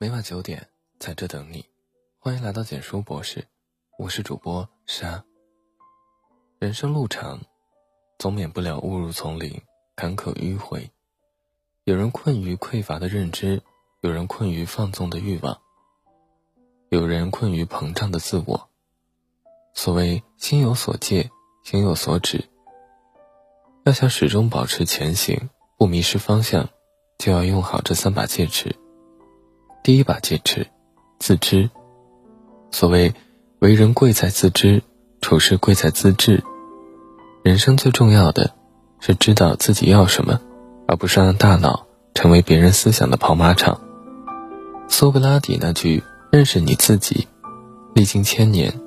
每晚九点，在这等你。欢迎来到简书博士，我是主播沙。人生路长，总免不了误入丛林、坎坷迂回。有人困于匮乏的认知，有人困于放纵的欲望，有人困于膨胀的自我。所谓心有所戒，心有所止。要想始终保持前行，不迷失方向，就要用好这三把戒尺。第一把戒尺，自知。所谓为人贵在自知，处事贵在自治。人生最重要的是知道自己要什么，而不是让大脑成为别人思想的跑马场。苏格拉底那句“认识你自己”，历经千年，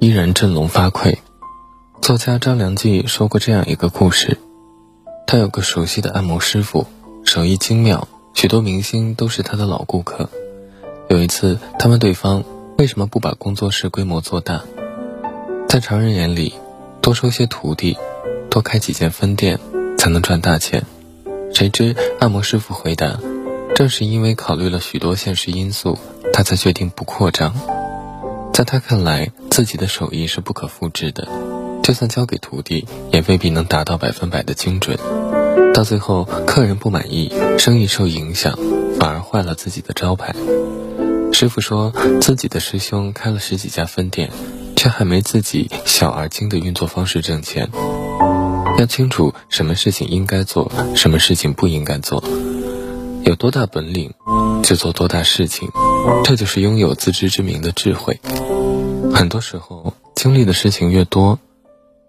依然振聋发聩。作家张良记说过这样一个故事：他有个熟悉的按摩师傅，手艺精妙。许多明星都是他的老顾客。有一次，他问对方为什么不把工作室规模做大，在常人眼里，多收些徒弟，多开几间分店，才能赚大钱。谁知按摩师傅回答：“正是因为考虑了许多现实因素，他才决定不扩张。在他看来，自己的手艺是不可复制的，就算交给徒弟，也未必能达到百分百的精准。”到最后，客人不满意，生意受影响，反而坏了自己的招牌。师傅说自己的师兄开了十几家分店，却还没自己小而精的运作方式挣钱。要清楚什么事情应该做，什么事情不应该做，有多大本领就做多大事情，这就是拥有自知之明的智慧。很多时候，经历的事情越多，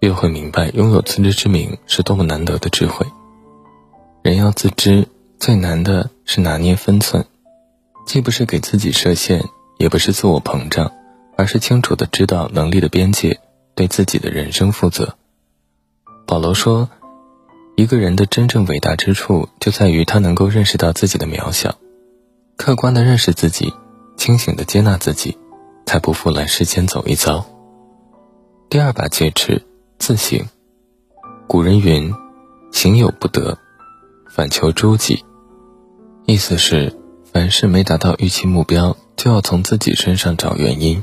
越会明白拥有自知之明是多么难得的智慧。人要自知，最难的是拿捏分寸，既不是给自己设限，也不是自我膨胀，而是清楚的知道能力的边界，对自己的人生负责。保罗说：“一个人的真正伟大之处，就在于他能够认识到自己的渺小，客观的认识自己，清醒的接纳自己，才不负来世间走一遭。”第二把戒尺，自省。古人云：“行有不得。”反求诸己，意思是凡事没达到预期目标，就要从自己身上找原因。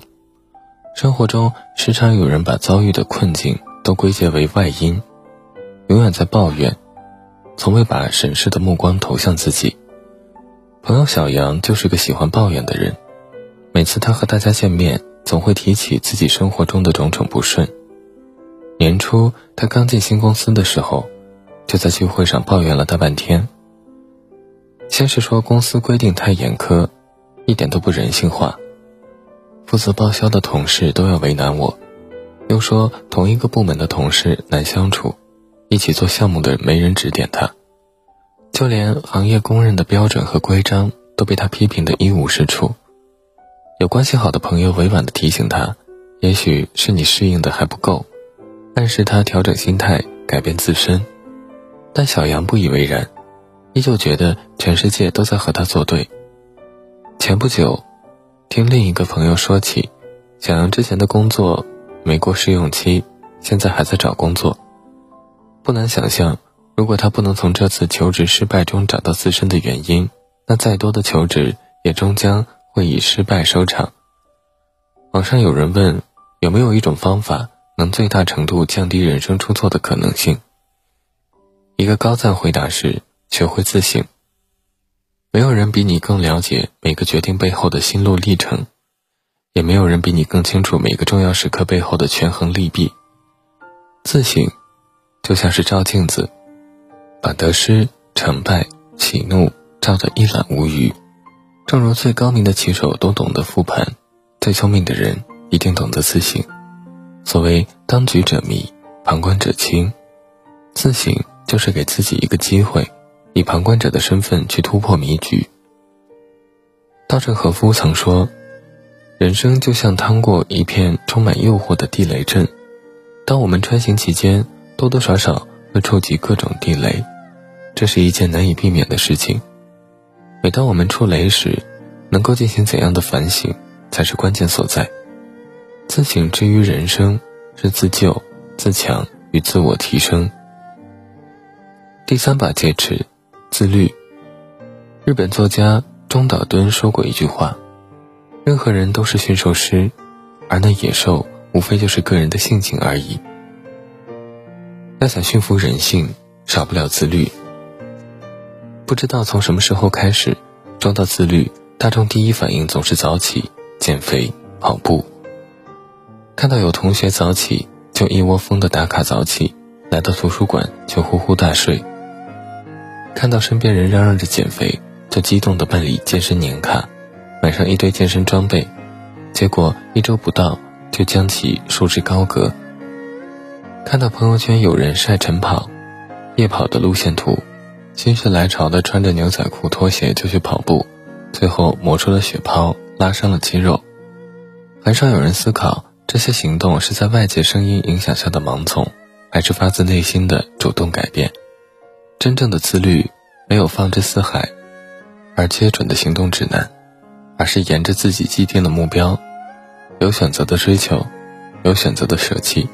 生活中时常有人把遭遇的困境都归结为外因，永远在抱怨，从未把审视的目光投向自己。朋友小杨就是个喜欢抱怨的人，每次他和大家见面，总会提起自己生活中的种种不顺。年初他刚进新公司的时候。就在聚会上抱怨了大半天。先是说公司规定太严苛，一点都不人性化，负责报销的同事都要为难我；又说同一个部门的同事难相处，一起做项目的没人指点他，就连行业公认的标准和规章都被他批评的一无是处。有关系好的朋友委婉的提醒他，也许是你适应的还不够，暗示他调整心态，改变自身。但小杨不以为然，依旧觉得全世界都在和他作对。前不久，听另一个朋友说起，小杨之前的工作没过试用期，现在还在找工作。不难想象，如果他不能从这次求职失败中找到自身的原因，那再多的求职也终将会以失败收场。网上有人问，有没有一种方法能最大程度降低人生出错的可能性？一个高赞回答是：学会自省。没有人比你更了解每个决定背后的心路历程，也没有人比你更清楚每个重要时刻背后的权衡利弊。自省，就像是照镜子，把得失、成败、喜怒照得一览无余。正如最高明的棋手都懂得复盘，最聪明的人一定懂得自省。所谓当局者迷，旁观者清。自省。就是给自己一个机会，以旁观者的身份去突破迷局。稻盛和夫曾说：“人生就像趟过一片充满诱惑的地雷阵，当我们穿行其间，多多少少会触及各种地雷，这是一件难以避免的事情。每当我们触雷时，能够进行怎样的反省，才是关键所在。自省之于人生，是自救、自强与自我提升。”第三把戒尺，自律。日本作家中岛敦说过一句话：“任何人都是驯兽师，而那野兽无非就是个人的性情而已。要想驯服人性，少不了自律。不知道从什么时候开始，说到自律，大众第一反应总是早起、减肥、跑步。看到有同学早起，就一窝蜂的打卡早起；来到图书馆就呼呼大睡。看到身边人嚷嚷着减肥，就激动的办理健身年卡，买上一堆健身装备，结果一周不到就将其束之高阁。看到朋友圈有人晒晨跑、夜跑的路线图，心血来潮的穿着牛仔裤、拖鞋就去跑步，最后磨出了血泡，拉伤了肌肉。很少有人思考这些行动是在外界声音影响下的盲从，还是发自内心的主动改变。真正的自律，没有放之四海而皆准的行动指南，而是沿着自己既定的目标，有选择的追求，有选择的舍弃。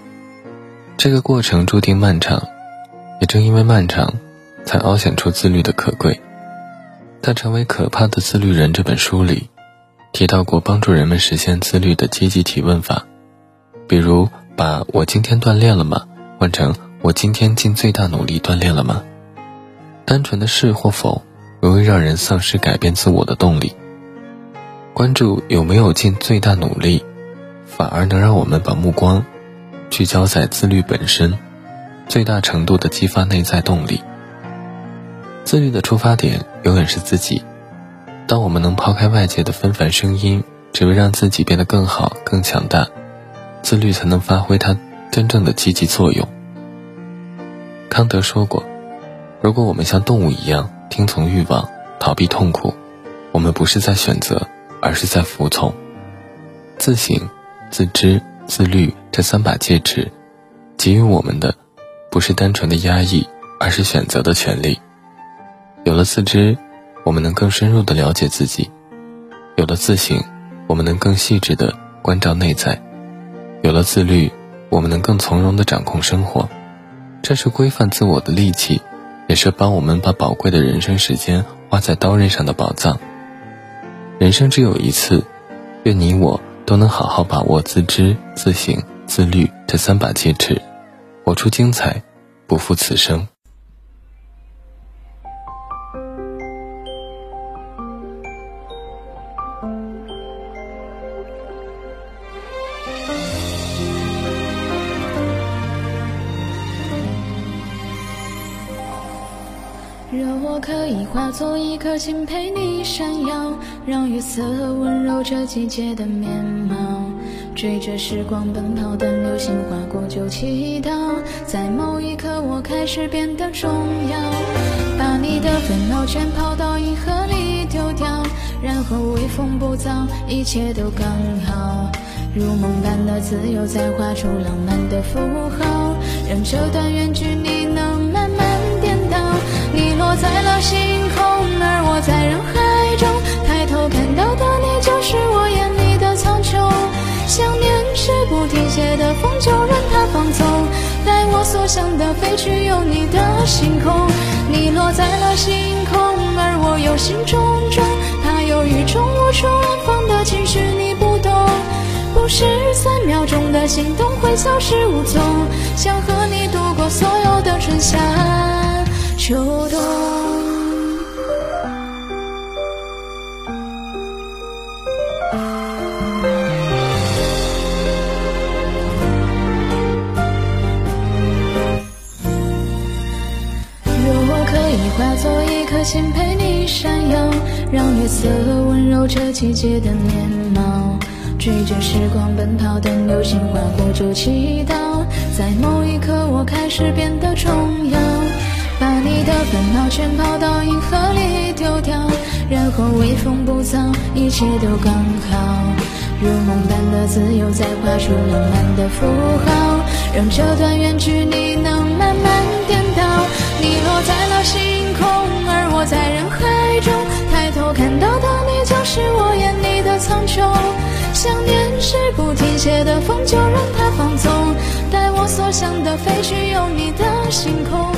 这个过程注定漫长，也正因为漫长，才凹显出自律的可贵。在《成为可怕的自律人》这本书里，提到过帮助人们实现自律的积极提问法，比如把我今天锻炼了吗换成我今天尽最大努力锻炼了吗？单纯的是或否，容易让人丧失改变自我的动力。关注有没有尽最大努力，反而能让我们把目光聚焦在自律本身，最大程度的激发内在动力。自律的出发点永远是自己。当我们能抛开外界的纷繁声音，只为让自己变得更好、更强大，自律才能发挥它真正的积极作用。康德说过。如果我们像动物一样听从欲望、逃避痛苦，我们不是在选择，而是在服从。自省、自知、自律这三把戒尺，给予我们的不是单纯的压抑，而是选择的权利。有了自知，我们能更深入的了解自己；有了自省，我们能更细致的关照内在；有了自律，我们能更从容的掌控生活。这是规范自我的利器。也是帮我们把宝贵的人生时间花在刀刃上的宝藏。人生只有一次，愿你我都能好好把握自知、自省、自律这三把戒尺，活出精彩，不负此生。若我可以化作一颗星陪你闪耀，让月色温柔这季节的面貌，追着时光奔跑，等流星划过就祈祷，在某一刻我开始变得重要，把你的烦恼全抛到银河里丢掉，然后微风不燥，一切都刚好，如梦般的自由，再画出浪漫的符号，让这段远距离带我所想的飞去，有你的星空。你落在了星空，而我忧心忡忡，怕有一种无处安放的情绪你不懂。不是三秒钟的心动会消失无踪，想和你度过所有的春夏。秋冬。心陪你闪耀，让月色温柔这季节的面貌，追着时光奔跑，等流星划过就祈祷，在某一刻我开始变得重要。把你的烦恼全抛到银河里丢掉，然后微风不燥，一切都刚好。如梦般的自由，再画出浪漫的符号，让这段远距你能慢慢想念是不停歇的风，就让它放纵，带我所想的飞去，有你的星空。